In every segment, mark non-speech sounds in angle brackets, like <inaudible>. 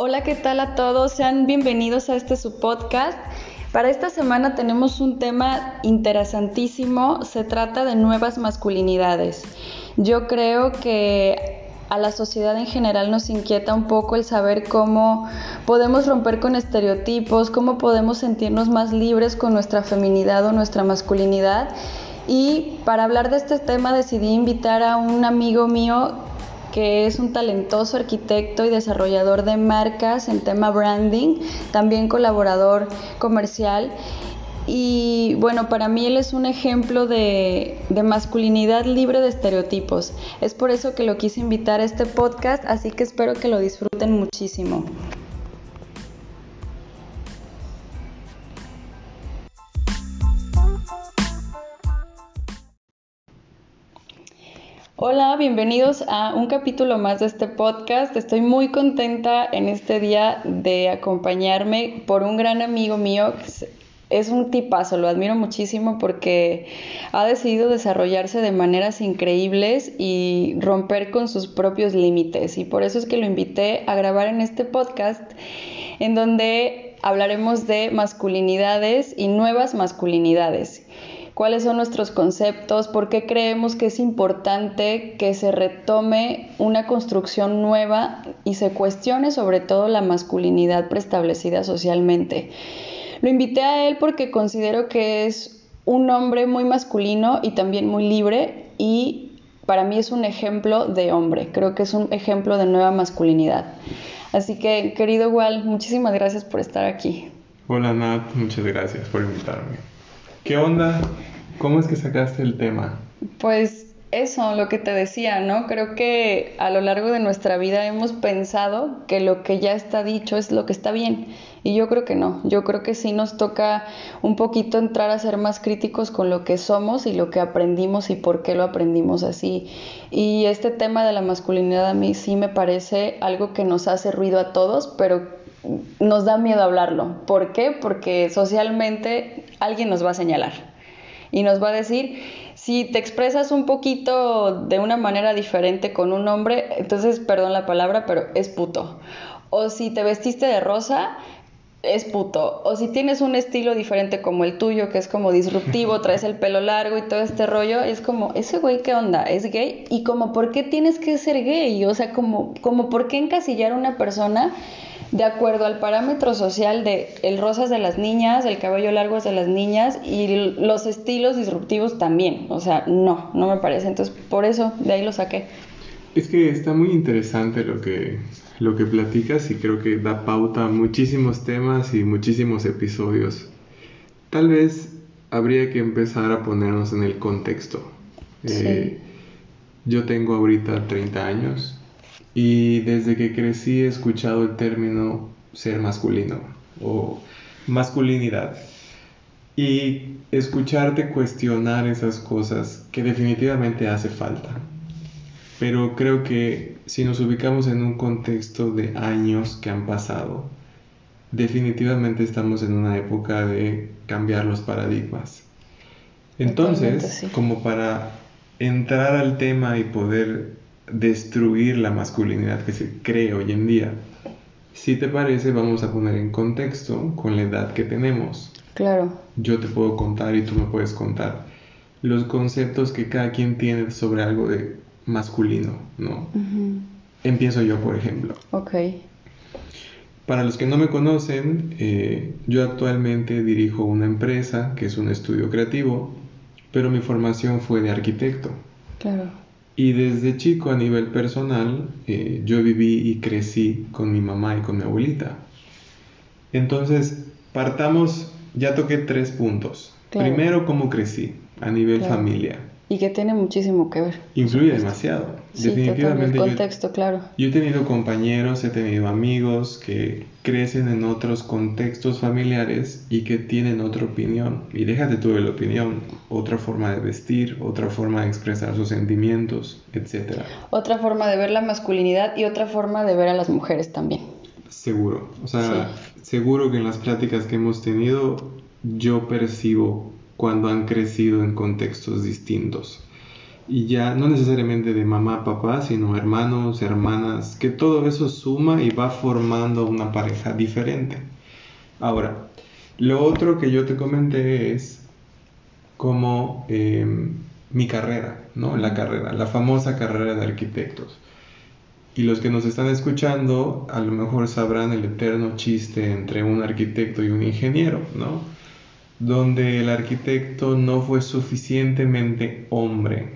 Hola, ¿qué tal a todos? Sean bienvenidos a este su podcast. Para esta semana tenemos un tema interesantísimo. Se trata de nuevas masculinidades. Yo creo que a la sociedad en general nos inquieta un poco el saber cómo podemos romper con estereotipos, cómo podemos sentirnos más libres con nuestra feminidad o nuestra masculinidad. Y para hablar de este tema decidí invitar a un amigo mío que es un talentoso arquitecto y desarrollador de marcas en tema branding, también colaborador comercial. Y bueno, para mí él es un ejemplo de, de, masculinidad libre de estereotipos. Es por eso que lo quise invitar a este podcast, así que espero que lo disfruten muchísimo. Hola, bienvenidos a un capítulo más de este podcast. Estoy muy contenta en este día de acompañarme por un gran amigo mío. Es un tipazo, lo admiro muchísimo porque ha decidido desarrollarse de maneras increíbles y romper con sus propios límites. Y por eso es que lo invité a grabar en este podcast en donde hablaremos de masculinidades y nuevas masculinidades cuáles son nuestros conceptos, por qué creemos que es importante que se retome una construcción nueva y se cuestione sobre todo la masculinidad preestablecida socialmente. Lo invité a él porque considero que es un hombre muy masculino y también muy libre y para mí es un ejemplo de hombre, creo que es un ejemplo de nueva masculinidad. Así que, querido Wal, muchísimas gracias por estar aquí. Hola Nat, muchas gracias por invitarme. ¿Qué onda? ¿Cómo es que sacaste el tema? Pues eso, lo que te decía, ¿no? Creo que a lo largo de nuestra vida hemos pensado que lo que ya está dicho es lo que está bien. Y yo creo que no. Yo creo que sí nos toca un poquito entrar a ser más críticos con lo que somos y lo que aprendimos y por qué lo aprendimos así. Y este tema de la masculinidad a mí sí me parece algo que nos hace ruido a todos, pero nos da miedo hablarlo. ¿Por qué? Porque socialmente alguien nos va a señalar y nos va a decir, si te expresas un poquito de una manera diferente con un hombre, entonces, perdón la palabra, pero es puto. O si te vestiste de rosa, es puto. O si tienes un estilo diferente como el tuyo, que es como disruptivo, <laughs> traes el pelo largo y todo este rollo, es como, ese güey, ¿qué onda? ¿Es gay? Y como, ¿por qué tienes que ser gay? O sea, como, como ¿por qué encasillar a una persona de acuerdo al parámetro social de el rosa es de las niñas, el cabello largo es de las niñas y los estilos disruptivos también. O sea, no, no me parece. Entonces, por eso de ahí lo saqué. Es que está muy interesante lo que, lo que platicas y creo que da pauta a muchísimos temas y muchísimos episodios. Tal vez habría que empezar a ponernos en el contexto. Eh, yo tengo ahorita 30 años y desde que crecí he escuchado el término ser masculino o masculinidad. Y escucharte cuestionar esas cosas que definitivamente hace falta. Pero creo que si nos ubicamos en un contexto de años que han pasado, definitivamente estamos en una época de cambiar los paradigmas. Entonces, como para entrar al tema y poder destruir la masculinidad que se cree hoy en día. Si te parece, vamos a poner en contexto con la edad que tenemos. Claro. Yo te puedo contar y tú me puedes contar los conceptos que cada quien tiene sobre algo de masculino, ¿no? Empiezo yo, por ejemplo. Ok. Para los que no me conocen, eh, yo actualmente dirijo una empresa que es un estudio creativo, pero mi formación fue de arquitecto. Claro. Y desde chico a nivel personal, eh, yo viví y crecí con mi mamá y con mi abuelita. Entonces, partamos, ya toqué tres puntos. Primero, cómo crecí a nivel familia. Y que tiene muchísimo que ver. Influye demasiado. Definitivamente. El contexto, claro. Yo he tenido compañeros, he tenido amigos que crecen en otros contextos familiares y que tienen otra opinión. Y déjate tú de la opinión, otra forma de vestir, otra forma de expresar sus sentimientos, etc. Otra forma de ver la masculinidad y otra forma de ver a las mujeres también. Seguro. O sea, seguro que en las pláticas que hemos tenido yo percibo cuando han crecido en contextos distintos. y ya no necesariamente de mamá, papá, sino hermanos, hermanas, que todo eso suma y va formando una pareja diferente. Ahora, lo otro que yo te comenté es como em, mi carrera, ¿no? La carrera, la famosa carrera de arquitectos. Y los que nos están escuchando a lo mejor sabrán el eterno chiste entre un arquitecto y un ingeniero, ¿no? Donde el arquitecto no fue suficientemente hombre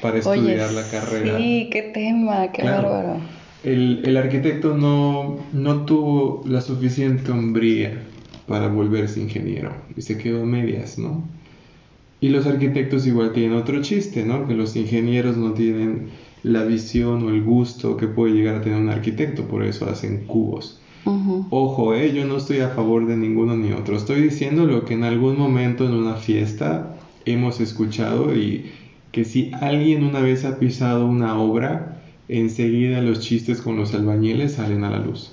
para estudiar la carrera. Sí, qué tema, qué bárbaro. El, el, arquitecto no, no tuvo la suficiente hombría para volverse ingeniero y se quedó medias, ¿no? Y los arquitectos igual tienen otro chiste, ¿no? Que los ingenieros no tienen la visión o el gusto que puede llegar a tener un arquitecto, por eso hacen cubos. Ojo, eh, yo no estoy a favor de ninguno ni otro, estoy diciendo lo que en algún momento en una fiesta hemos escuchado y que si alguien una vez ha pisado una obra, enseguida los chistes con los albañiles salen a la luz.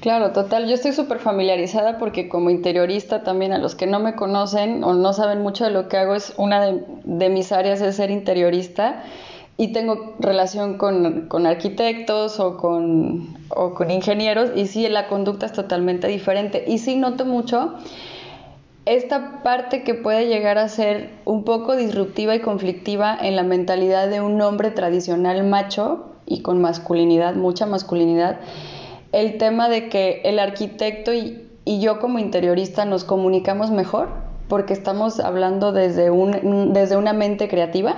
Claro, total. Yo estoy súper familiarizada porque como interiorista también a los que no me conocen o no saben mucho de lo que hago, es una de, mis áreas es ser interiorista y tengo relación con, con arquitectos o con, o con, ingenieros y sí, la conducta es totalmente diferente. Y sí noto mucho esta parte que puede llegar a ser un poco disruptiva y conflictiva en la mentalidad de un hombre tradicional macho y con masculinidad, mucha masculinidad el tema de que el arquitecto y, yo como interiorista nos comunicamos mejor porque estamos hablando desde, un, desde una mente creativa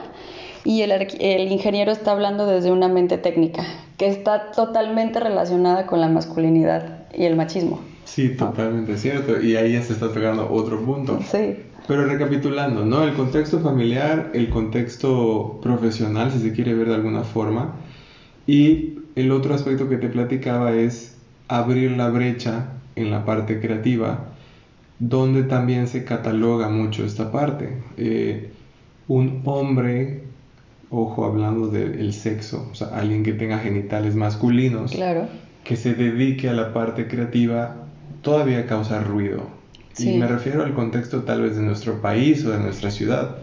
y el, el, ingeniero está hablando desde una mente técnica, que está totalmente relacionada con la masculinidad y el machismo. Sí, totalmente cierto. Y ahí ya se está tocando otro punto. Sí. Pero recapitulando, ¿no? El contexto familiar, el contexto profesional, si se quiere ver de alguna forma, y el otro aspecto que te platicaba es abrir la brecha en la parte creativa, donde también se cataloga mucho esta parte. Eh, un hombre, ojo, hablando del sexo, o sea, alguien que tenga genitales masculinos, claro. que se dedique a la parte creativa, todavía causa ruido. Y me refiero al contexto tal vez de nuestro país o de nuestra ciudad.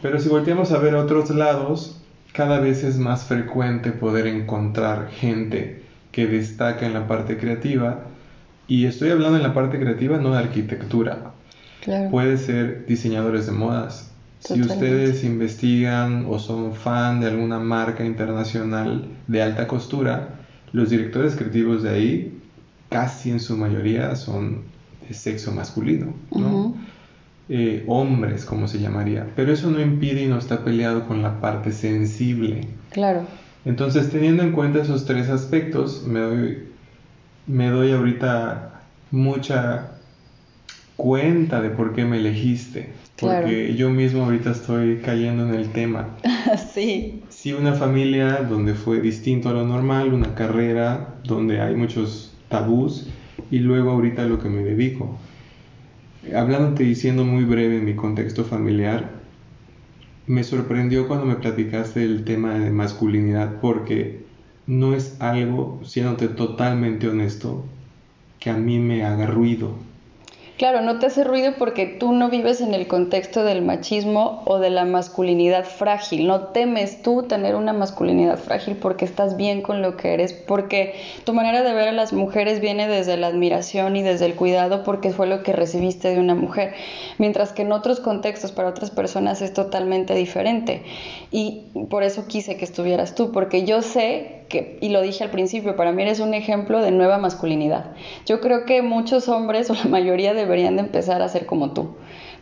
Pero si volteamos a ver otros lados, cada vez es más frecuente poder encontrar gente que destaca en la parte creativa. Y estoy hablando en la parte creativa, no de arquitectura. Puede ser diseñadores de modas. Si ustedes investigan o son fan de alguna marca internacional de alta costura, los directores creativos de ahí, casi en su mayoría, son de sexo masculino, ¿no? Eh, hombres, como se llamaría. Pero eso no impide y no está peleado con la parte sensible. Claro. Entonces, teniendo en cuenta esos tres aspectos, me doy, me doy ahorita mucha cuenta de por qué me elegiste. Porque yo mismo ahorita estoy cayendo en el tema. <laughs> sí. Sí, una familia donde fue distinto a lo normal, una carrera donde hay muchos tabús y luego ahorita lo que me dedico hablándote y siendo muy breve en mi contexto familiar, me sorprendió cuando me platicaste el tema de masculinidad porque no es algo, siéndote totalmente honesto, que a mí me haga ruido. Claro, no te hace ruido porque tú no vives en el contexto del machismo o de la masculinidad frágil. No temes tú tener una masculinidad frágil porque estás bien con lo que eres, porque tu manera de ver a las mujeres viene desde la admiración y desde el cuidado porque fue lo que recibiste de una mujer. Mientras que en otros contextos para otras personas es totalmente diferente. Y por eso quise que estuvieras tú, porque yo sé y lo dije al principio, para mí eres un ejemplo de nueva masculinidad. Yo creo que muchos hombres o la mayoría de deberían de empezar a ser como tú,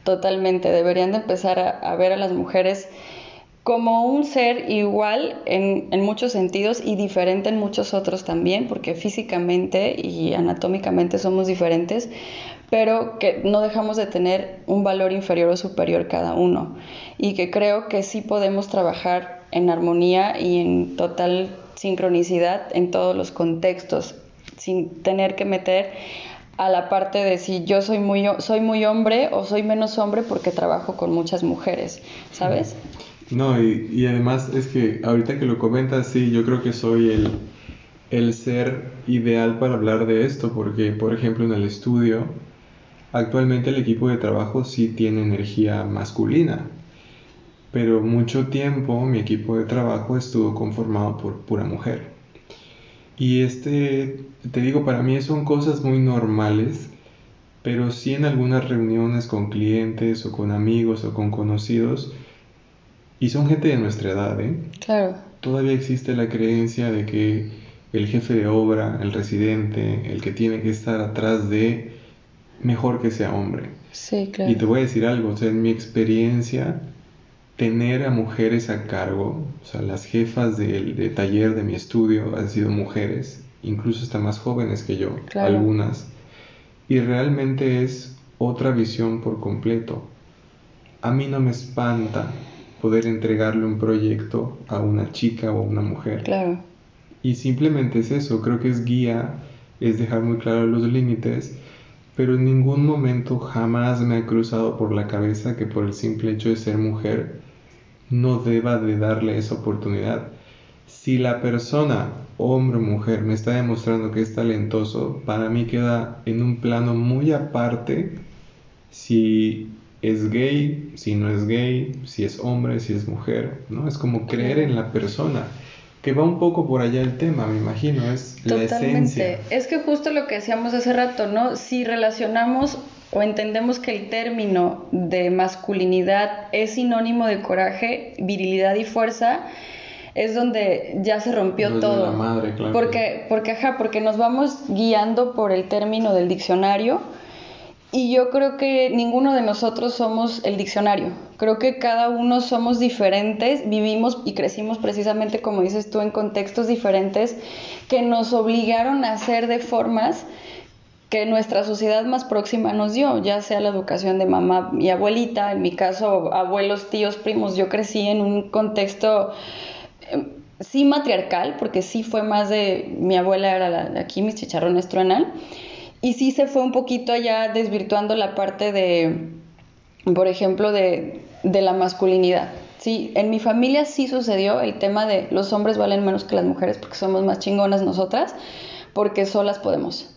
totalmente, deberían de empezar a, ver a las mujeres como un ser igual en, en, muchos sentidos y diferente en muchos otros también, porque físicamente y anatómicamente somos diferentes, pero que no dejamos de tener un valor inferior o superior cada uno y que creo que sí podemos trabajar en armonía y en total sincronicidad en todos los contextos, sin tener que meter a la parte de si yo soy muy, soy muy hombre o soy menos hombre porque trabajo con muchas mujeres, ¿sabes? No, y, además es que ahorita que lo comentas, sí, yo creo que soy el, el ser ideal para hablar de esto, porque por ejemplo en el estudio, actualmente el equipo de trabajo sí tiene energía masculina. Pero mucho tiempo mi equipo de trabajo estuvo conformado por pura mujer. Y este, te digo, para mí son cosas muy normales, pero sí en algunas reuniones con clientes o con amigos o con conocidos, y son gente de nuestra edad, ¿eh? Claro. Todavía existe la creencia de que el jefe de obra, el residente, el que tiene que estar atrás de, mejor que sea hombre. Sí, claro. Y te voy a decir algo, o sea, en mi experiencia, tener a mujeres a cargo, o sea, las jefas de, taller de mi estudio han sido mujeres, incluso hasta más jóvenes que yo, algunas, y realmente es otra visión por completo. A mí no me espanta poder entregarle un proyecto a una chica o a una mujer. Claro. Y simplemente es eso, creo que es guía, es dejar muy claro los límites, pero en ningún momento jamás me ha cruzado por la cabeza que por el simple hecho de ser mujer no deba de darle esa oportunidad. Si la persona, hombre o mujer, me está demostrando que es talentoso, para mí queda en un plano muy aparte si es gay, si no es gay, si es hombre, si es mujer, ¿no? Es como creer en la persona, que va un poco por allá el tema, me imagino, es la esencia. Es que justo lo que decíamos hace rato, ¿no? Si relacionamos o entendemos que el término de masculinidad es sinónimo de coraje, virilidad y fuerza, es donde ya se rompió todo. Porque, porque, ajá, porque nos vamos guiando por el término del diccionario y yo creo que ninguno de nosotros somos el diccionario. Creo que cada uno somos diferentes, vivimos y crecimos precisamente, como dices tú, en contextos diferentes que nos obligaron a ser de formas que nuestra sociedad más próxima nos dio, ya sea la educación de mamá y abuelita, en mi caso abuelos, tíos, primos, yo crecí en un contexto em, sí matriarcal, porque sí fue más de, mi abuela era la, aquí, mis chicharrones truenan, y sí se fue un poquito allá desvirtuando la parte de, por ejemplo, de, de la masculinidad. Sí, en mi familia sí sucedió el tema de los hombres valen menos que las mujeres porque somos más chingonas nosotras, porque solas podemos.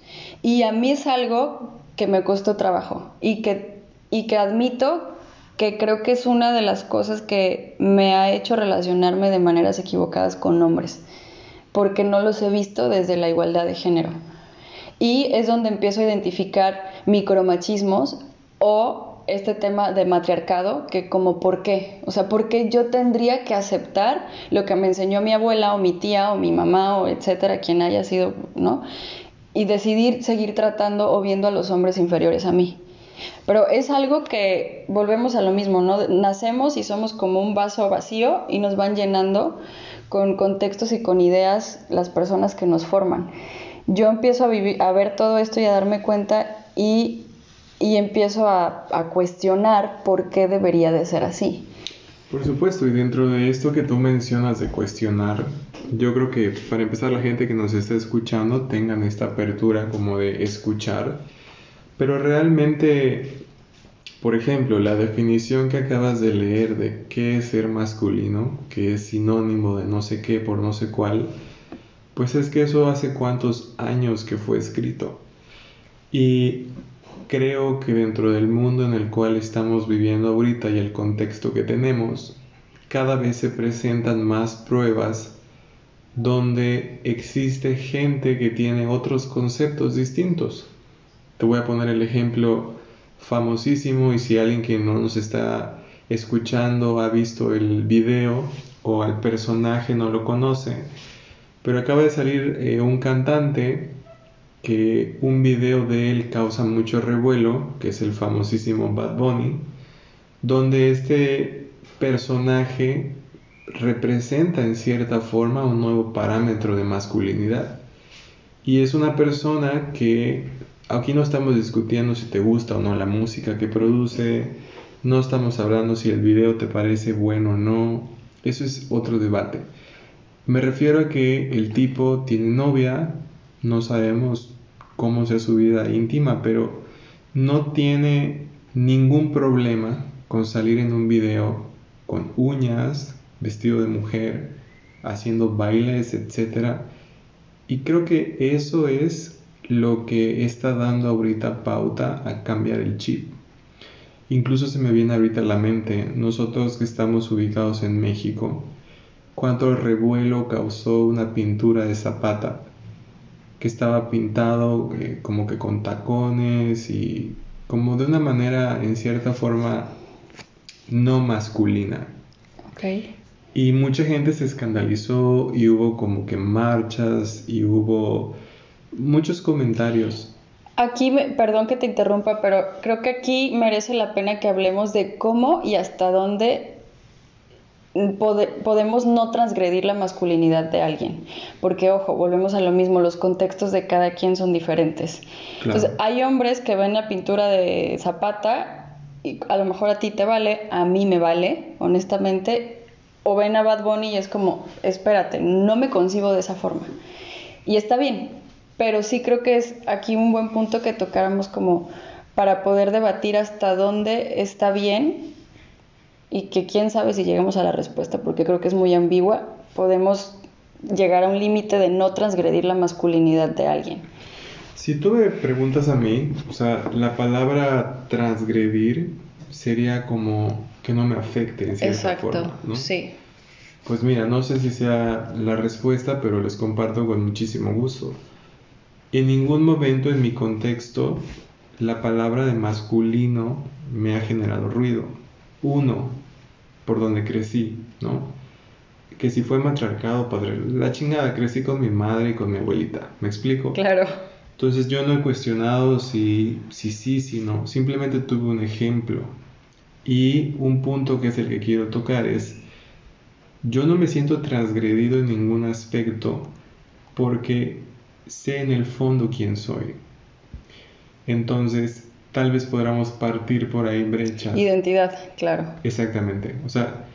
Y a mí es algo que me costó trabajo y que, y que admito que creo que es una de las cosas que me ha hecho relacionarme de maneras equivocadas con hombres, porque no los he visto desde la igualdad de género. Y es donde empiezo a identificar micromachismos o este tema de matriarcado, que como por qué, o sea, por qué yo tendría que aceptar lo que me enseñó mi abuela o mi tía o mi mamá o etcétera, quien haya sido, ¿no? Y decidir seguir tratando o viendo a los hombres inferiores a mí. Pero es algo que volvemos a lo mismo, ¿no? Nacemos y somos como un vaso vacío y nos van llenando con contextos y con ideas las personas que nos forman yo empiezo a, vivir, a ver todo esto y a darme cuenta y, empiezo a, a, cuestionar por qué debería de ser así. Por supuesto, y dentro de esto que tú mencionas de cuestionar, yo creo que para empezar la gente que nos está escuchando tengan esta apertura como de escuchar, pero realmente, por ejemplo, la definición que acabas de leer de qué es ser masculino, que es sinónimo de no sé qué por no sé cuál, pues es que eso hace cuántos años que fue escrito. Y creo que dentro del mundo en el cual estamos viviendo ahorita y el contexto que tenemos, cada vez se presentan más pruebas donde existe gente que tiene otros conceptos distintos. Te voy a poner el ejemplo famosísimo y si alguien que no nos está escuchando ha visto el video o al personaje no lo conoce, pero acaba de salir eh, un cantante que un video de él causa mucho revuelo, que es el famosísimo Bad Bunny, donde este personaje representa en cierta forma un nuevo parámetro de masculinidad. Y es una persona que aquí no estamos discutiendo si te gusta o no la música que produce, no estamos hablando si el video te parece bueno o no, eso es otro debate. Me refiero a que el tipo tiene novia, no sabemos cómo sea su vida íntima, pero no tiene ningún problema con salir en un video con uñas, vestido de mujer, haciendo bailes, etc. Y creo que eso es lo que está dando ahorita pauta a cambiar el chip. incluso se me viene ahorita a la mente, nosotros que estamos ubicados en México, cuánto revuelo causó una pintura de Zapata, que estaba pintado eh, como que con tacones y como de una manera en cierta forma no masculina. Okay. Y mucha gente se escandalizó y hubo como que marchas y hubo muchos comentarios. Aquí, perdón que te interrumpa, pero creo que aquí merece la pena que hablemos de cómo y hasta dónde podemos no transgredir la masculinidad de alguien. Porque, ojo, volvemos a lo mismo, los contextos de cada quien son diferentes. Entonces, hay hombres que ven la pintura de Zapata y a lo mejor a ti te vale, a mí me vale, honestamente, o ven a Bad Bunny y es como, espérate, no me concibo de esa forma. Y está bien, pero sí creo que es aquí un buen punto que tocáramos como para poder debatir hasta dónde está bien y que quién sabe si llegamos a la respuesta, porque creo que es muy ambigua, podemos llegar a un límite de no transgredir la masculinidad de alguien. Si tú me preguntas a mí, o sea, la palabra transgredir sería como que no me afecte en cierta Exacto, forma, ¿no? Sí. Pues mira, no sé si sea la respuesta, pero les comparto con muchísimo gusto. En ningún momento en mi contexto la palabra de masculino me ha generado ruido. Uno, por donde crecí, ¿no? Que si fue matriarcado, padre, la chingada, crecí con mi madre y con mi abuelita, ¿me explico? Claro. Entonces yo no he cuestionado si, si sí, si no, simplemente tuve un ejemplo, y un punto que es el que quiero tocar es, yo no me siento transgredido en ningún aspecto porque sé en el fondo quién soy. Entonces, tal vez podamos partir por ahí brecha. Identidad, claro. Exactamente. O sea,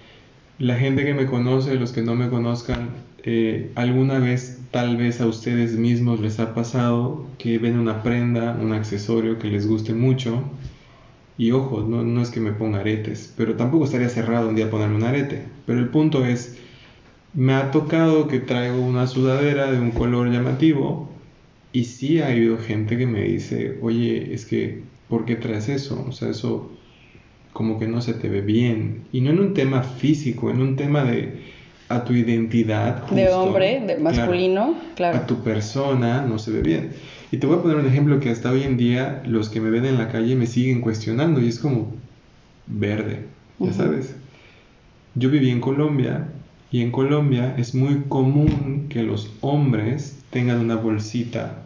la gente que me conoce, los que no me conozcan, eh, alguna vez, tal vez a ustedes mismos les ha pasado que ven una prenda, un accesorio que les guste mucho y ojo, no, no es que me ponga aretes, pero tampoco estaría cerrado un día ponerme un arete. Pero el punto es, me ha tocado que traigo una sudadera de un color llamativo y sí ha habido gente que me dice, oye, es que, ¿por qué traes eso? O sea, eso como que no se te ve bien. Y no en un tema físico, en un tema de a tu identidad. de hombre, de masculino, claro. A tu persona no se ve bien. Y te voy a poner un ejemplo que hasta hoy en día los que me ven en la calle me siguen cuestionando y es como verde, ya sabes. Yo viví en Colombia y en Colombia es muy común que los hombres tengan una bolsita.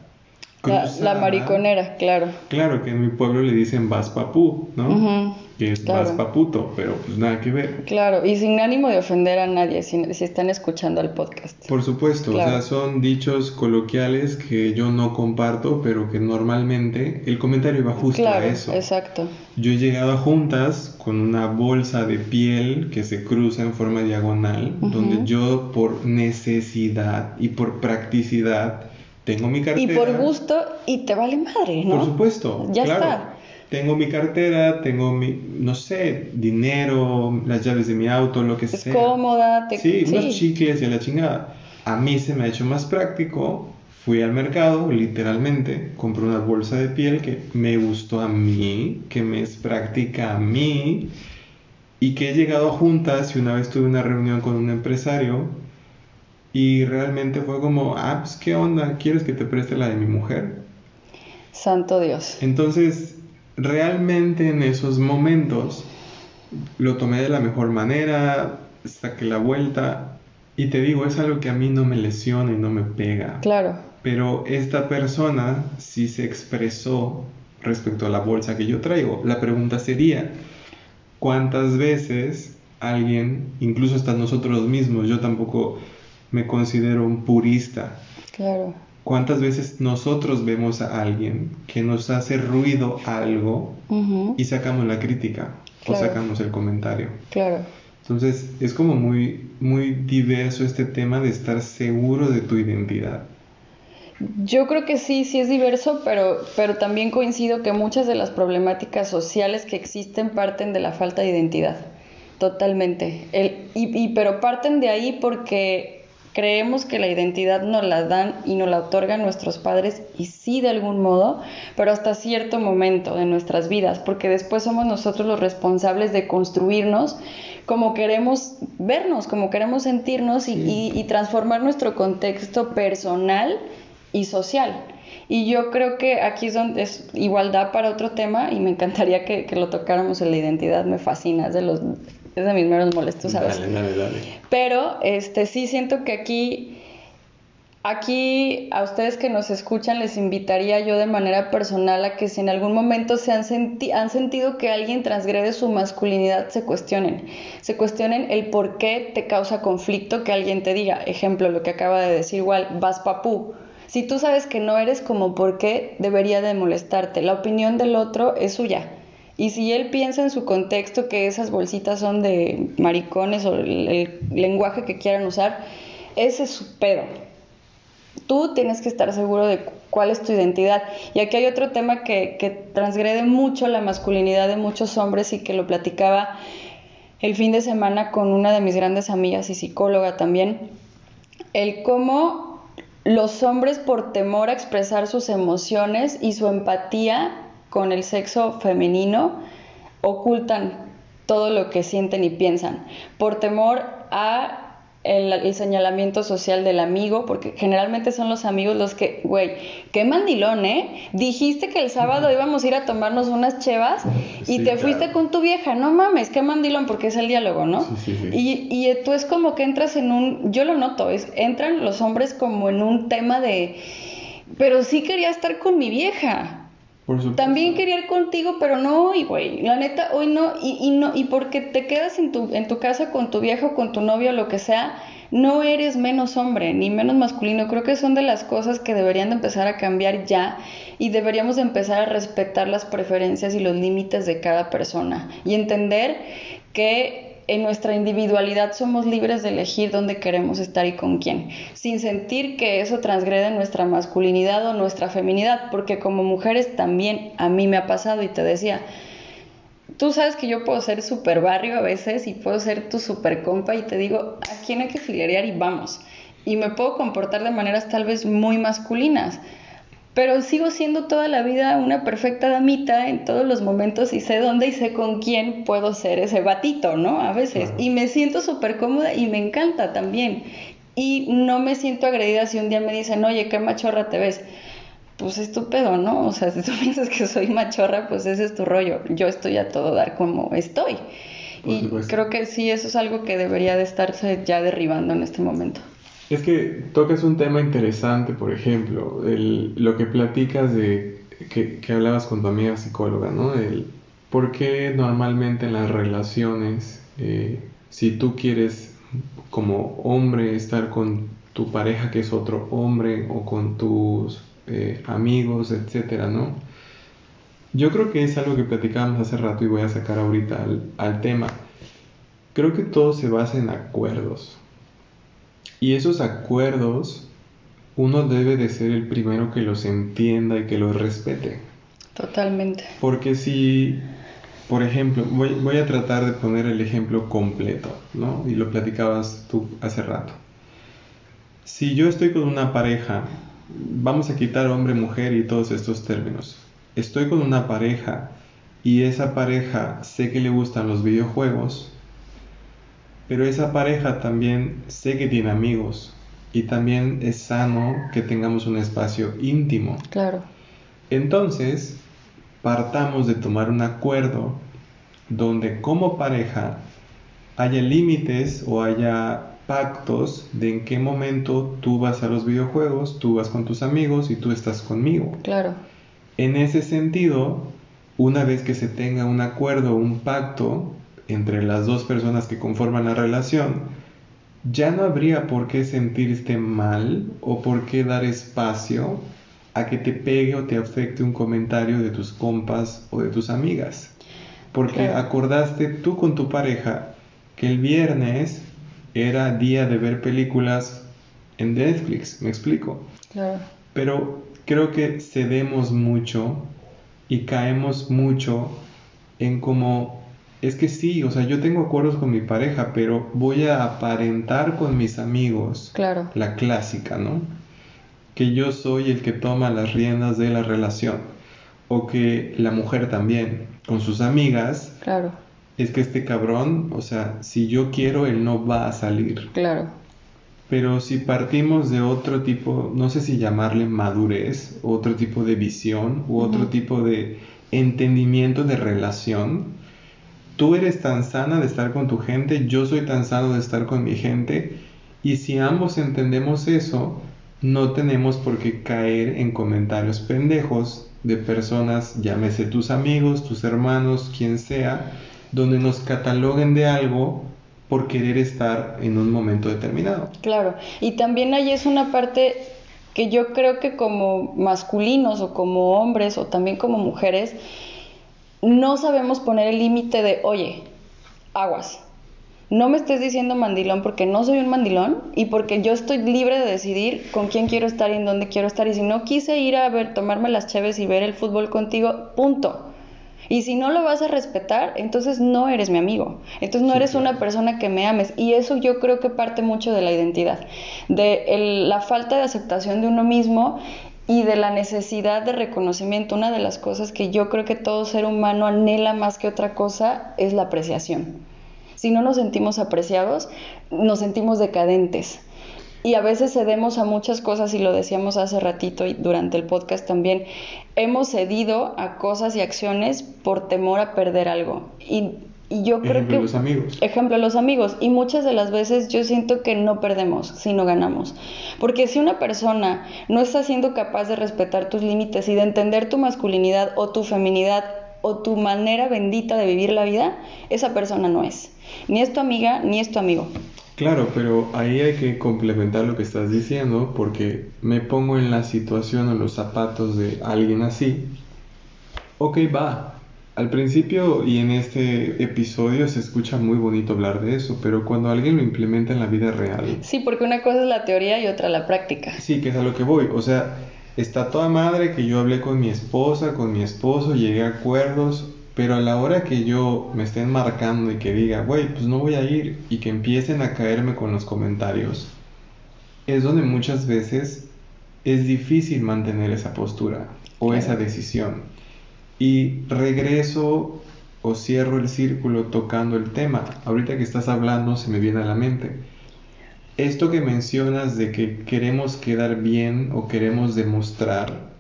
La, mariconera, claro. Claro, que en mi pueblo le dicen vas papú, ¿no? que es más paputo, pero pues nada que ver. Claro, y sin ánimo de ofender a nadie, si, están escuchando el podcast. Por supuesto, o sea, son dichos coloquiales que yo no comparto, pero que normalmente el comentario va justo a eso. Exacto. Yo he llegado a juntas con una bolsa de piel que se cruza en forma diagonal, donde yo por necesidad y por practicidad tengo mi cartera. Y por gusto, y te vale madre, ¿no? Por supuesto. Ya está tengo mi cartera, tengo mi, no sé, dinero, las llaves de mi auto, lo que sea. Es cómoda, te... sí, sí, unos chicles y a la chingada. A mí se me ha hecho más práctico. Fui al mercado, literalmente, compré una bolsa de piel que me gustó a mí, que me es práctica a mí, y que he llegado a juntas y una vez tuve una reunión con un empresario y realmente fue como, ah, pues qué onda, ¿quieres que te preste la de mi mujer? Santo Dios. Entonces, realmente en esos momentos lo tomé de la mejor manera, saqué la vuelta y te digo, es algo que a mí no me lesiona y no me pega. Claro. Pero esta persona sí se expresó respecto a la bolsa que yo traigo. La pregunta sería, ¿cuántas veces alguien, incluso hasta nosotros mismos, yo tampoco me considero un purista. Claro. ¿Cuántas veces nosotros vemos a alguien que nos hace ruido algo y sacamos la crítica o sacamos el comentario? Claro. Entonces es como muy, muy diverso este tema de estar seguro de tu identidad. Yo creo que sí, sí es diverso, pero, pero también coincido que muchas de las problemáticas sociales que existen parten de la falta de identidad. Totalmente. El, y, y, pero parten de ahí porque creemos que la identidad nos la dan y nos la otorgan nuestros padres y sí de algún modo, pero hasta cierto momento de nuestras vidas, porque después somos nosotros los responsables de construirnos como queremos vernos, como queremos sentirnos y, transformar nuestro contexto personal y social. Y yo creo que aquí es donde es igualdad para otro tema y me encantaría que, que lo tocáramos en la identidad, me fascina, es de los es de mis meros molestos, ¿sabes? Dale, dale, dale. Pero este sí siento que aquí Aquí a ustedes que nos escuchan les invitaría yo de manera personal a que si en algún momento se han, han, sentido que alguien transgrede su masculinidad, se cuestionen. Se cuestionen el por qué te causa conflicto que alguien te diga. Ejemplo, lo que acaba de decir igual, vas papú. Si tú sabes que no eres como por qué, debería de molestarte. La opinión del otro es suya. Y si él piensa en su contexto que esas bolsitas son de maricones o el, lenguaje que quieran usar, ese es su pedo. Tú tienes que estar seguro de cuál es tu identidad. Y aquí hay otro tema que, que transgrede mucho la masculinidad de muchos hombres y que lo platicaba el fin de semana con una de mis grandes amigas y psicóloga también. El cómo los hombres por temor a expresar sus emociones y su empatía con el sexo femenino ocultan todo lo que sienten y piensan por temor a el, señalamiento social del amigo, porque generalmente son los amigos los que, güey, qué mandilón, ¿eh? Dijiste que el sábado íbamos a ir a tomarnos unas chevas y te fuiste con tu vieja, no mames, qué mandilón, porque es el diálogo, ¿no? y, y tú es como que entras en un, yo lo noto, es, entran los hombres como en un tema de, pero sí quería estar con mi vieja, también quería ir contigo, pero no hoy, güey. La neta, hoy no. Y, no. y porque te quedas en tu, tu casa con tu viejo, con tu novio, lo que sea, no eres menos hombre, ni menos masculino. Creo que son de las cosas que deberían de empezar a cambiar ya y deberíamos de empezar a respetar las preferencias y los límites de cada persona y entender que en nuestra individualidad somos libres de elegir dónde queremos estar y con quién, sin sentir que eso transgrede nuestra masculinidad o nuestra feminidad, porque como mujeres también a mí me ha pasado y te decía, tú sabes que yo puedo ser super barrio a veces y puedo ser tu super compa y te digo, ¿a quién hay que filerear y vamos? Y me puedo comportar de maneras tal vez muy masculinas pero sigo siendo toda la vida una perfecta damita en todos los momentos y sé dónde y sé con quién puedo ser ese batito, ¿no? A veces. Y me siento súper cómoda y me encanta también. Y no me siento agredida si un día me dicen, oye, qué machorra te ves. Pues estúpido, ¿no? O sea, <laughs> si tú piensas que soy machorra, pues ese es tu rollo. Yo estoy a todo dar como estoy. y creo que sí, eso es algo que debería de estarse ya derribando en este momento. Es que tocas un tema interesante, por ejemplo, lo que platicas de que, que, hablabas con tu amiga psicóloga, ¿no? El por qué normalmente en las relaciones, eh, si tú quieres como hombre estar con tu pareja que es otro hombre o con tus eh, amigos, etcétera, ¿no? Yo creo que es algo que platicábamos hace rato y voy a sacar ahorita al, al tema. Creo que todo se basa en acuerdos. Y esos acuerdos, uno debe de ser el primero que los entienda y que los respete. Totalmente. Porque si, por ejemplo, voy, voy a tratar de poner el ejemplo completo, ¿no? Y lo platicabas tú hace rato. Si yo estoy con una pareja, vamos a quitar hombre, mujer y todos estos términos. Estoy con una pareja y esa pareja sé que le gustan los videojuegos, pero esa pareja también sé que tiene amigos y también es sano que tengamos un espacio íntimo. Claro. Entonces, partamos de tomar un acuerdo donde como pareja haya límites o haya pactos de en qué momento tú vas a los videojuegos, tú vas con tus amigos y tú estás conmigo. Claro. En ese sentido, una vez que se tenga un acuerdo, un pacto, entre las dos personas que conforman la relación, ya no habría por qué sentirte mal o por qué dar espacio a que te pegue o te afecte un comentario de tus compas o de tus amigas. Porque acordaste tú con tu pareja que el viernes era día de ver películas en Netflix, me explico. Pero creo que cedemos mucho y caemos mucho en como es que sí, o sea, yo tengo acuerdos con mi pareja, pero voy a aparentar con mis amigos. Claro. La clásica, ¿no? Que yo soy el que toma las riendas de la relación. O que la mujer también, con sus amigas. Claro. Es que este cabrón, o sea, si yo quiero, él no va a salir. Claro. Pero si partimos de otro tipo, no sé si llamarle madurez, otro tipo de visión, u otro tipo de entendimiento de relación, tú eres tan sana de estar con tu gente, yo soy tan sano de estar con mi gente, y si ambos entendemos eso, no tenemos por qué caer en comentarios pendejos de personas, llámese tus amigos, tus hermanos, quien sea, donde nos cataloguen de algo por querer estar en un momento determinado. Claro, y también ahí es una parte que yo creo que como masculinos o como hombres o también como mujeres, no sabemos poner el límite de, oye, aguas, no me estés diciendo mandilón porque no soy un mandilón y porque yo estoy libre de decidir con quién quiero estar y en dónde quiero estar. Y si no quise ir a ver, tomarme las chaves y ver el fútbol contigo, punto. Y si no lo vas a respetar, entonces no eres mi amigo. Entonces no eres una persona que me ames. Y eso yo creo que parte mucho de la identidad, de la falta de aceptación de uno mismo y de la necesidad de reconocimiento. Una de las cosas que yo creo que todo ser humano anhela más que otra cosa es la apreciación. Si no nos sentimos apreciados, nos sentimos decadentes. Y a veces cedemos a muchas cosas, y lo decíamos hace ratito y durante el podcast también, hemos cedido a cosas y acciones por temor a perder algo. Y y yo creo que... los amigos. Ejemplo, los amigos. Y muchas de las veces yo siento que no perdemos, sino ganamos. Porque si una persona no está siendo capaz de respetar tus límites y de entender tu masculinidad o tu feminidad o tu manera bendita de vivir la vida, esa persona no es. Ni es tu amiga, ni es tu amigo. Claro, pero ahí hay que complementar lo que estás diciendo porque me pongo en la situación o los zapatos de alguien así. Ok, va, al principio y en este episodio se escucha muy bonito hablar de eso, pero cuando alguien lo implementa en la vida real. Sí, porque una cosa es la teoría y otra la práctica. Sí, que es a lo que voy. O sea, está toda madre que yo hablé con mi esposa, con mi esposo, llegué a acuerdos, pero a la hora que yo me estén marcando y que diga, güey, pues no voy a ir, y que empiecen a caerme con los comentarios, es donde muchas veces es difícil mantener esa postura o esa decisión. Y regreso o cierro el círculo tocando el tema. Ahorita que estás hablando se me viene a la mente. Esto que mencionas de que queremos quedar bien o queremos demostrar,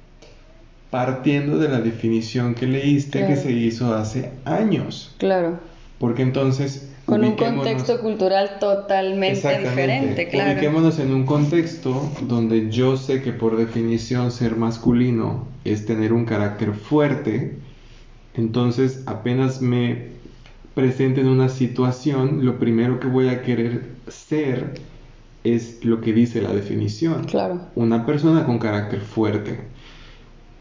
partiendo de la definición que leíste que se hizo hace años. Claro. Porque entonces con un contexto cultural totalmente diferente, claro. Ubiquémonos en un contexto donde yo sé que por definición ser masculino es tener un carácter fuerte, entonces apenas me presente en una situación, lo primero que voy a querer ser es lo que dice la definición. Claro. Una persona con carácter fuerte.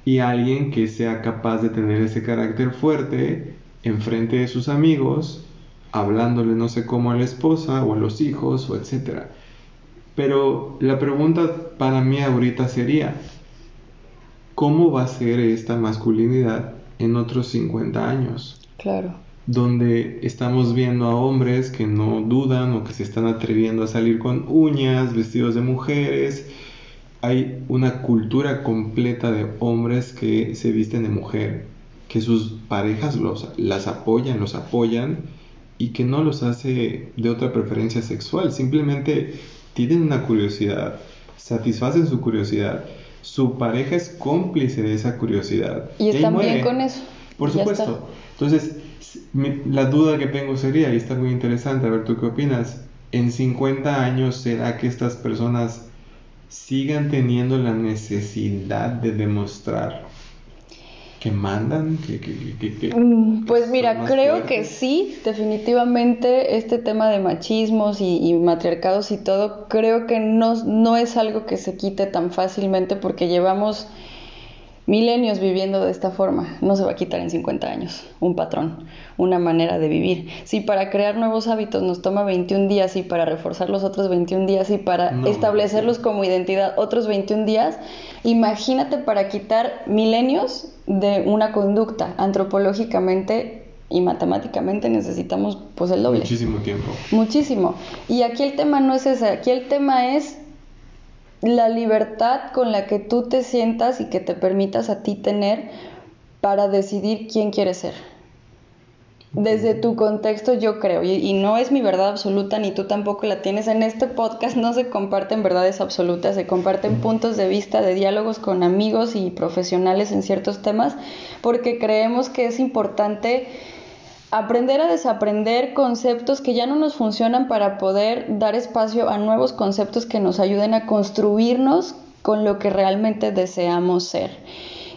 Y alguien que sea capaz de tener ese carácter fuerte enfrente de sus amigos, hablándole no sé cómo a la esposa o a los hijos o etcétera. Pero la pregunta para mí ahorita sería, ¿cómo va a ser esta masculinidad en otros 50 años? Claro. Donde estamos viendo a hombres que no dudan o que se están atreviendo a salir con uñas, vestidos de mujeres. Hay una cultura completa de hombres que se visten de mujer, que sus parejas los, las apoyan, los apoyan y que no los hace de otra preferencia sexual, simplemente tienen una curiosidad, satisfacen su curiosidad, su pareja es cómplice de esa curiosidad. Y están bien con eso. Por supuesto. Entonces, la duda que tengo sería, y está muy interesante, a ver tú qué opinas, en 50 años será que estas personas sigan teniendo la necesidad de demostrar que mandan? que mm, pues mira, creo que sí, definitivamente este tema de machismos y, y, matriarcados y todo, creo que no, no es algo que se quite tan fácilmente porque llevamos milenios viviendo de esta forma. No se va a quitar en 50 años un patrón, una manera de vivir. Si para crear nuevos hábitos nos toma 21 días y para reforzar los otros 21 días y para establecerlos como identidad otros 21 días, imagínate para quitar milenios de una conducta. Antropológicamente y matemáticamente necesitamos pues el doble. Muchísimo tiempo. Muchísimo. Y aquí el tema no es ese, aquí el tema es la libertad con la que tú te sientas y que te permitas a ti tener para decidir quién quieres ser. Desde tu contexto yo creo, y, no es mi verdad absoluta, ni tú tampoco la tienes, en este podcast no se comparten verdades absolutas, se comparten puntos de vista de diálogos con amigos y profesionales en ciertos temas, porque creemos que es importante aprender a desaprender conceptos que ya no nos funcionan para poder dar espacio a nuevos conceptos que nos ayuden a construirnos con lo que realmente deseamos ser.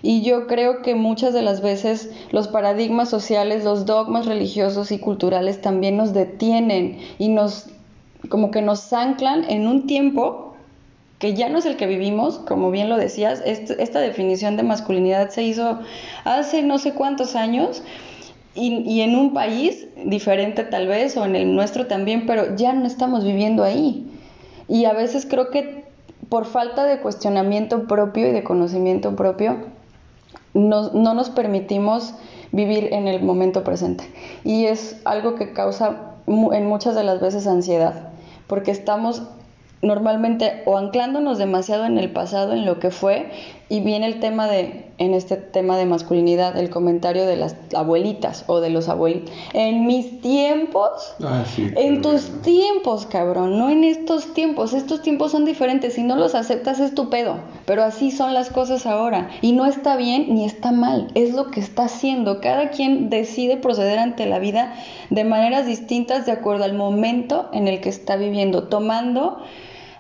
Y yo creo que muchas de las veces los paradigmas sociales, los dogmas religiosos y culturales también nos detienen y nos como que nos anclan en un tiempo que ya no es el que vivimos, como bien lo decías, esta definición de masculinidad se hizo hace no sé cuántos años y, y, en un país diferente tal vez, o en el nuestro también, pero ya no estamos viviendo ahí. Y a veces creo que por falta de cuestionamiento propio y de conocimiento propio, no, no nos permitimos vivir en el momento presente. Y es algo que causa en muchas de las veces ansiedad, porque estamos normalmente o anclándonos demasiado en el pasado, en lo que fue, y viene el tema de, en este tema de masculinidad, el comentario de las abuelitas o de los abuelitos. En mis tiempos, ah, en tus tiempos, cabrón, no en estos tiempos. Estos tiempos son diferentes. Si no los aceptas es tu pedo. Pero así son las cosas ahora. Y no está bien ni está mal. Es lo que está haciendo. Cada quien decide proceder ante la vida de maneras distintas de acuerdo al momento en el que está viviendo, tomando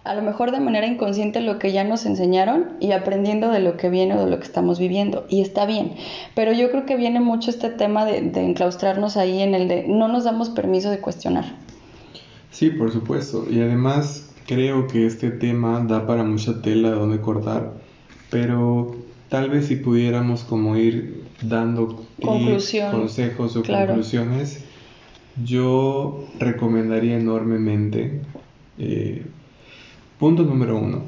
a lo mejor de manera inconsciente lo que ya nos enseñaron y aprendiendo de lo que viene o de lo que estamos viviendo. Y está bien. Pero yo creo que viene mucho este tema de, enclaustrarnos ahí en el de no nos damos permiso de cuestionar. Sí, por supuesto. Y además creo que este tema da para mucha tela donde cortar. Pero tal vez si pudiéramos como ir dando consejos o conclusiones, yo recomendaría enormemente eh, Punto número uno.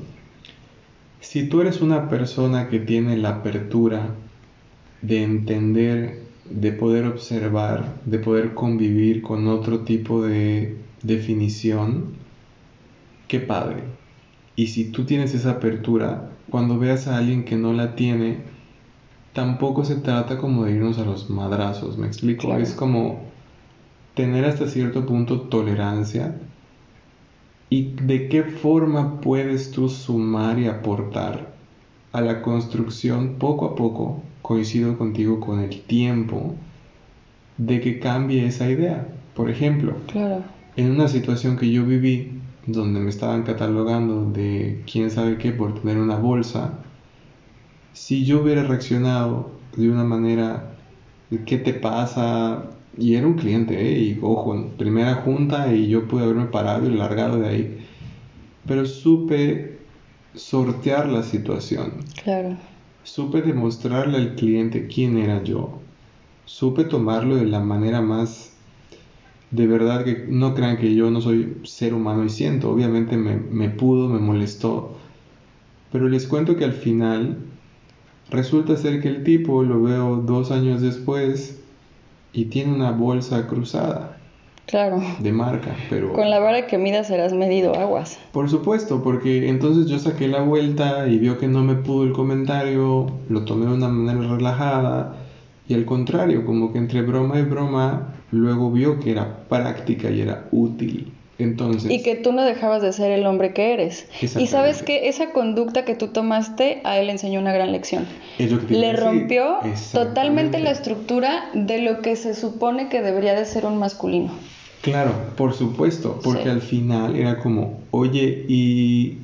Si tú eres una persona que tiene la apertura de entender, de poder observar, de poder convivir con otro tipo de definición, qué padre. Y si tú tienes esa apertura, cuando veas a alguien que no la tiene, tampoco se trata como de irnos a los madrazos, ¿me explico? Es como tener hasta cierto punto tolerancia ¿Y de qué forma puedes tú sumar y aportar a la construcción poco a poco, coincido contigo con el tiempo, de que cambie esa idea? Por ejemplo, en una situación que yo viví, donde me estaban catalogando de quién sabe qué por tener una bolsa, si yo hubiera reaccionado de una manera, ¿qué te pasa? Y era un cliente, ¿eh? y ojo, primera junta y yo pude haberme parado y largado de ahí. Pero supe sortear la situación. Claro. Supe demostrarle al cliente quién era yo. Supe tomarlo de la manera más... De verdad que no crean que yo no soy ser humano y siento. Obviamente me, me pudo, me molestó. Pero les cuento que al final resulta ser que el tipo lo veo dos años después y tiene una bolsa cruzada. Claro. De marca, pero... Con la vara que midas serás medido aguas. Por supuesto, porque entonces yo saqué la vuelta y vio que no me pudo el comentario, lo tomé de una manera relajada y al contrario, como que entre broma y broma, luego vio que era práctica y era útil. Entonces, y que tú no dejabas de ser el hombre que eres. Y sabes que esa conducta que tú tomaste a él le enseñó una gran lección. le rompió totalmente la estructura de lo que se supone que debería de ser un masculino. Claro, por supuesto, porque al final era como, oye, y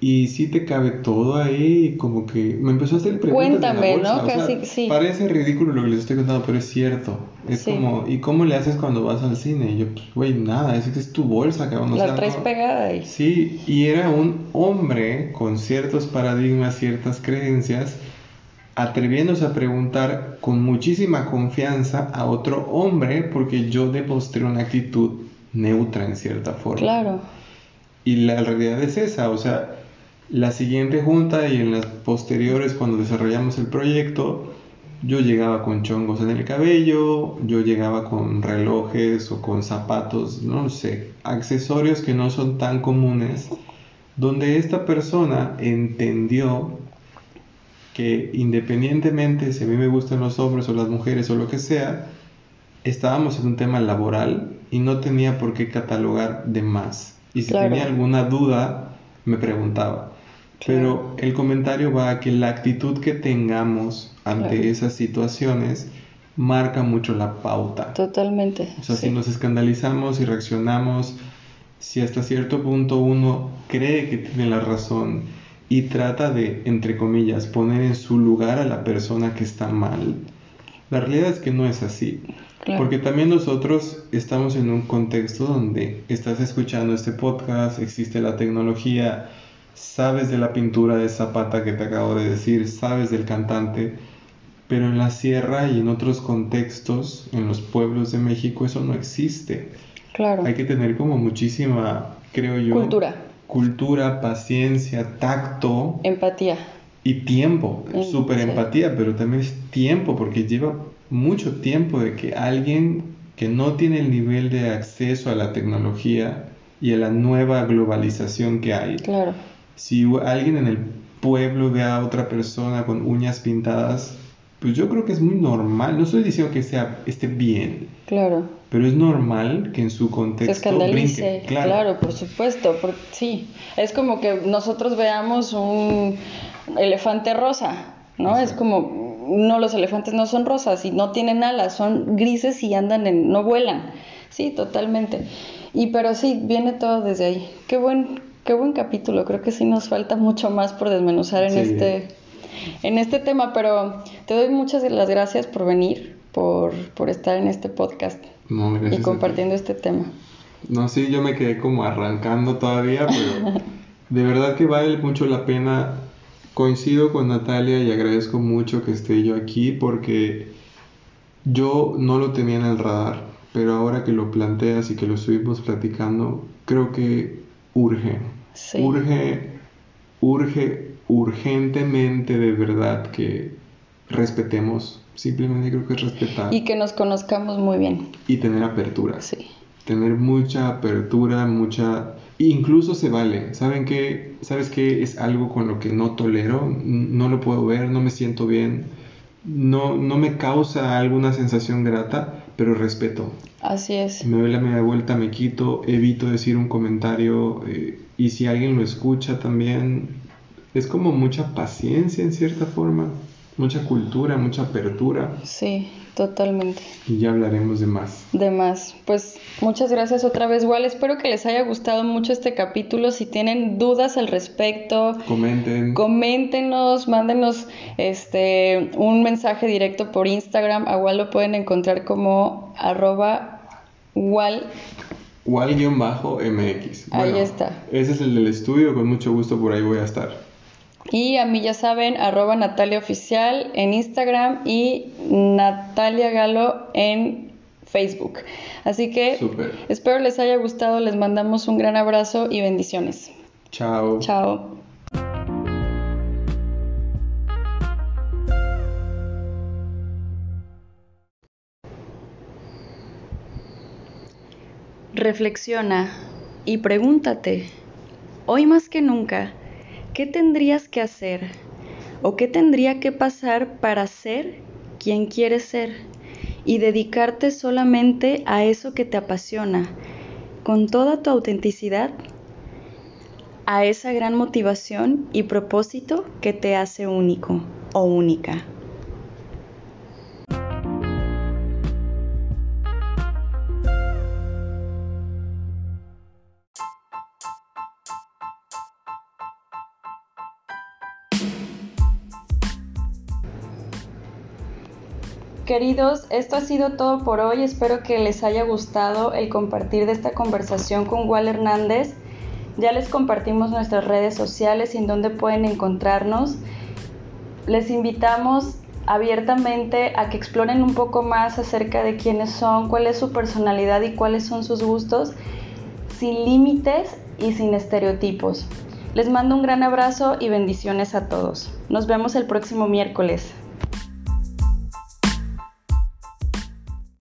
y si te cabe todo ahí, como que me empezó a hacer preguntas. Cuéntame, ¿no? Casi, sí. Parece ridículo lo que les estoy contando, pero es cierto. Es como, ¿y cómo le haces cuando vas al cine? Y yo, pues, güey, nada, es que es tu bolsa, cabrón. La traes pegada ahí. Sí, y era un hombre con ciertos paradigmas, ciertas creencias, atreviéndose a preguntar con muchísima confianza a otro hombre, porque yo demostré una actitud neutra en cierta forma. Claro. Y la realidad es esa, o sea la siguiente junta y en las posteriores cuando desarrollamos el proyecto, yo llegaba con chongos en el cabello, yo llegaba con relojes o con zapatos, no sé, accesorios que no son tan comunes, donde esta persona entendió que independientemente si a mí me gustan los hombres o las mujeres o lo que sea, estábamos en un tema laboral y no tenía por qué catalogar de más. Y si tenía alguna duda, me preguntaba. Pero el comentario va a que la actitud que tengamos ante esas situaciones marca mucho la pauta. Totalmente. O sea, si nos escandalizamos y reaccionamos, si hasta cierto punto uno cree que tiene la razón y trata de, entre comillas, poner en su lugar a la persona que está mal, la realidad es que no es así. Porque también nosotros estamos en un contexto donde estás escuchando este podcast, existe la tecnología, sabes de la pintura de Zapata que te acabo de decir, sabes del cantante, pero en la sierra y en otros contextos, en los pueblos de México, eso no existe. Claro. Hay que tener como muchísima, creo yo, cultura. Cultura, paciencia, tacto. Empatía. Y tiempo, súper empatía, pero también es tiempo, porque lleva mucho tiempo de que alguien que no tiene el nivel de acceso a la tecnología y a la nueva globalización que hay, claro si alguien en el pueblo ve a otra persona con uñas pintadas, pues yo creo que es muy normal. No estoy diciendo que sea esté bien. Claro. Pero es normal que en su contexto se escandalice. Claro. por supuesto. sí. Es como que nosotros veamos un elefante rosa, ¿no? Es como no los elefantes no son rosas y no tienen alas, son grises y andan en no vuelan. Sí, totalmente. Y pero sí, viene todo desde ahí. Qué buen Qué buen capítulo, creo que sí nos falta mucho más por desmenuzar en este en este tema, pero te doy muchas de las gracias por venir, por, por estar en este podcast y compartiendo este tema. No, sí, yo me quedé como arrancando todavía, pero <laughs> de verdad que vale mucho la pena. Coincido con Natalia y agradezco mucho que esté yo aquí porque yo no lo tenía en el radar, pero ahora que lo planteas y que lo estuvimos platicando, creo que urge Urge, urge urgentemente de verdad que respetemos. Simplemente creo que es respetar. Y que nos conozcamos muy bien. Y tener apertura. Sí. Tener mucha apertura, mucha... Incluso se vale. ¿Saben qué? ¿Sabes qué? Es algo con lo que no tolero. No lo puedo ver, no me siento bien. No, no me causa alguna sensación grata, pero respeto. Así es. Me doy la media vuelta, me quito, evito decir un comentario. Eh, y si alguien lo escucha también, es como mucha paciencia en cierta forma, mucha cultura, mucha apertura. Sí, totalmente. Y ya hablaremos de más. De más. Pues muchas gracias otra vez, igual espero que les haya gustado mucho este capítulo. Si tienen dudas al respecto, comenten. Coméntenos, mándenos este un mensaje directo por Instagram. A lo pueden encontrar como arroba Wal Wal-MX. ahí está. Ese es el del estudio, con mucho gusto por ahí voy a estar. Y a mí ya saben, arroba Natalia Oficial en Instagram y Natalia Galo en Facebook. Así que espero les haya gustado, les mandamos un gran abrazo y bendiciones. Chao. Chao. Reflexiona y pregúntate, hoy más que nunca, ¿qué tendrías que hacer o qué tendría que pasar para ser quien quieres ser y dedicarte solamente a eso que te apasiona, con toda tu autenticidad, a esa gran motivación y propósito que te hace único o única? Queridos, esto ha sido todo por hoy. Espero que les haya gustado el compartir de esta conversación con Wal Hernández. Ya les compartimos nuestras redes sociales y en donde pueden encontrarnos. Les invitamos abiertamente a que exploren un poco más acerca de quiénes son, cuál es su personalidad y cuáles son sus gustos, sin límites y sin estereotipos. Les mando un gran abrazo y bendiciones a todos. Nos vemos el próximo miércoles.